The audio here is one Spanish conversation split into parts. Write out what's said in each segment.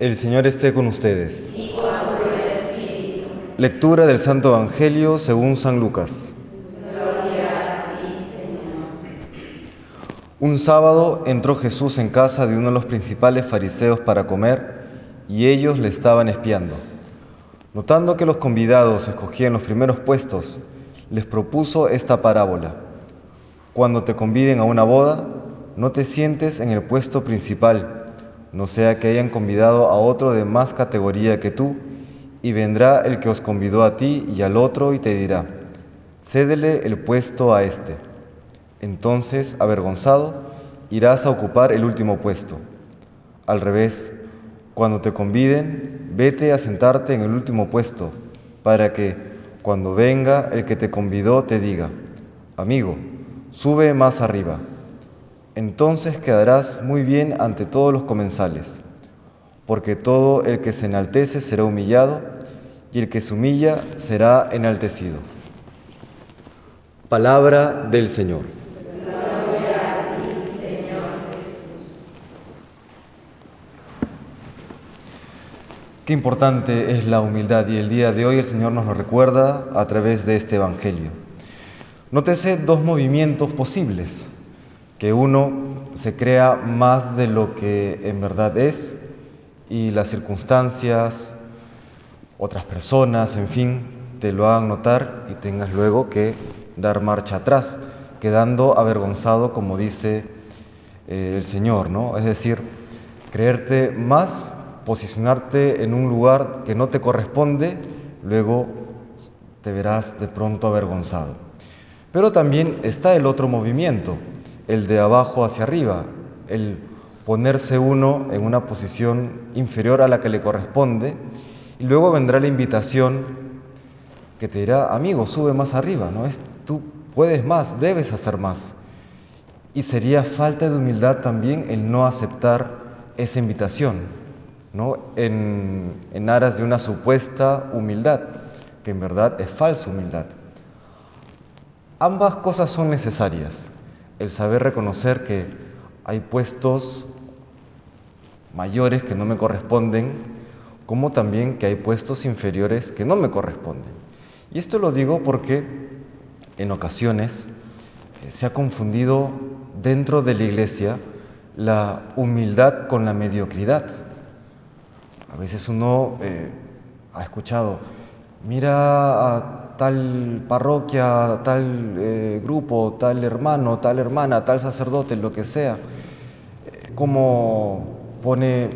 El Señor esté con ustedes. Lectura del Santo Evangelio según San Lucas. Un sábado entró Jesús en casa de uno de los principales fariseos para comer y ellos le estaban espiando. Notando que los convidados escogían los primeros puestos, les propuso esta parábola. Cuando te conviden a una boda, no te sientes en el puesto principal no sea que hayan convidado a otro de más categoría que tú, y vendrá el que os convidó a ti y al otro y te dirá, cédele el puesto a éste. Entonces, avergonzado, irás a ocupar el último puesto. Al revés, cuando te conviden, vete a sentarte en el último puesto, para que, cuando venga el que te convidó, te diga, amigo, sube más arriba entonces quedarás muy bien ante todos los comensales, porque todo el que se enaltece será humillado, y el que se humilla será enaltecido. Palabra del Señor. Qué importante es la humildad y el día de hoy el Señor nos lo recuerda a través de este Evangelio. Nótese dos movimientos posibles que uno se crea más de lo que en verdad es y las circunstancias, otras personas, en fin, te lo hagan notar y tengas luego que dar marcha atrás, quedando avergonzado, como dice eh, el Señor, ¿no? Es decir, creerte más, posicionarte en un lugar que no te corresponde, luego te verás de pronto avergonzado. Pero también está el otro movimiento, el de abajo hacia arriba, el ponerse uno en una posición inferior a la que le corresponde, y luego vendrá la invitación que te dirá, amigo, sube más arriba, ¿no? Es, tú puedes más, debes hacer más. Y sería falta de humildad también el no aceptar esa invitación, ¿no? En, en aras de una supuesta humildad, que en verdad es falsa humildad. Ambas cosas son necesarias el saber reconocer que hay puestos mayores que no me corresponden, como también que hay puestos inferiores que no me corresponden. Y esto lo digo porque en ocasiones eh, se ha confundido dentro de la iglesia la humildad con la mediocridad. A veces uno eh, ha escuchado, mira a tal parroquia, tal eh, grupo, tal hermano, tal hermana, tal sacerdote, lo que sea, como pone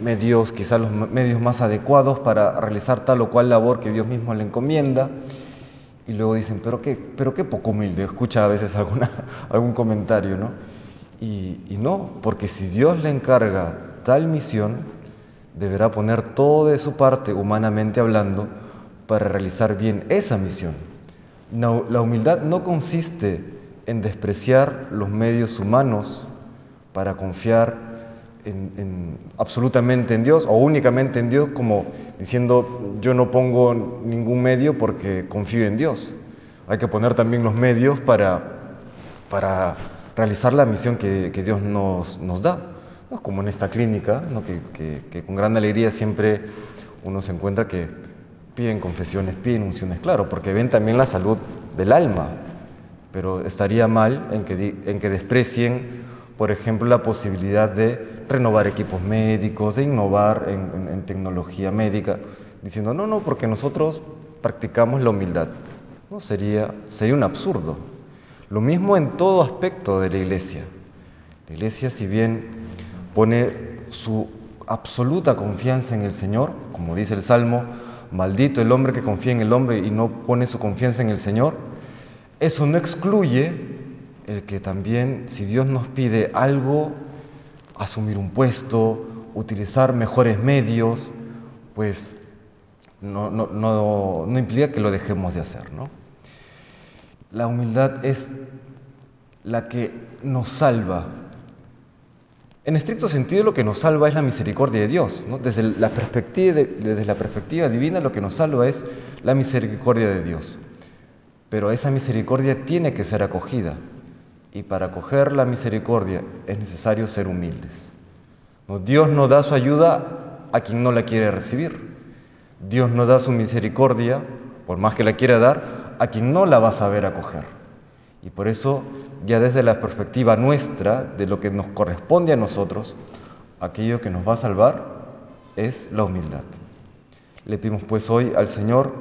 medios, quizás los medios más adecuados para realizar tal o cual labor que Dios mismo le encomienda. Y luego dicen, pero qué, pero qué poco humilde, escucha a veces alguna, algún comentario, ¿no? Y, y no, porque si Dios le encarga tal misión, deberá poner todo de su parte, humanamente hablando, para realizar bien esa misión. la humildad no consiste en despreciar los medios humanos para confiar en, absolutamente en Dios o únicamente en Dios como diciendo yo no pongo ningún medio porque confío en Dios. Hay que poner también los medios para, para realizar la misión que, Dios nos, da. Como en esta clínica, que con gran alegría siempre uno se encuentra que piden confesiones, piden unciones, claro, porque ven también la salud del alma, pero estaría mal en que, en que desprecien, por ejemplo, la posibilidad de renovar equipos médicos, de innovar en, tecnología médica, diciendo, no, no, porque nosotros practicamos la humildad. No, sería, sería un absurdo. Lo mismo en todo aspecto de la iglesia. La iglesia, si bien pone su absoluta confianza en el Señor, como dice el Salmo, maldito el hombre que confía en el hombre y no pone su confianza en el Señor, eso no excluye el que también, si Dios nos pide algo, asumir un puesto, utilizar mejores medios, pues no, no, implica que lo dejemos de hacer. ¿no? La humildad es la que nos salva en estricto sentido, lo que nos salva es la misericordia de Dios. Desde, la perspectiva desde la perspectiva divina, lo que nos salva es la misericordia de Dios. Pero esa misericordia tiene que ser acogida. Y para acoger la misericordia es necesario ser humildes. Dios nos da su ayuda a quien no la quiere recibir. Dios no da su misericordia, por más que la quiera dar, a quien no la va a saber acoger. Y por eso, ya desde la perspectiva nuestra, de lo que nos corresponde a nosotros, aquello que nos va a salvar es la humildad. Le pedimos pues hoy al Señor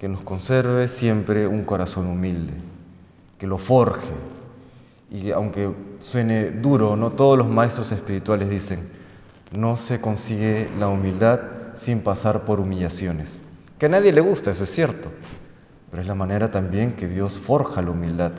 que nos conserve siempre un corazón humilde, que lo forje. Y aunque suene duro, no todos los maestros espirituales dicen, no se consigue la humildad sin pasar por humillaciones. Que a nadie le gusta, eso es cierto, pero es la manera también que Dios forja la humildad,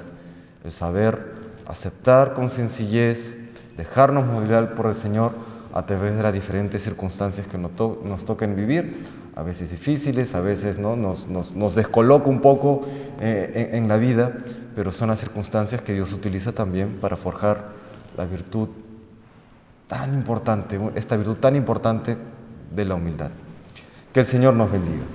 el saber aceptar con sencillez, dejarnos modelar por el Señor a través de las diferentes circunstancias que nos, toquen vivir, a veces difíciles, a veces ¿no? nos, nos, descoloca un poco eh, en, la vida, pero son las circunstancias que Dios utiliza también para forjar la virtud tan importante, esta virtud tan importante de la humildad. Que el Señor nos bendiga.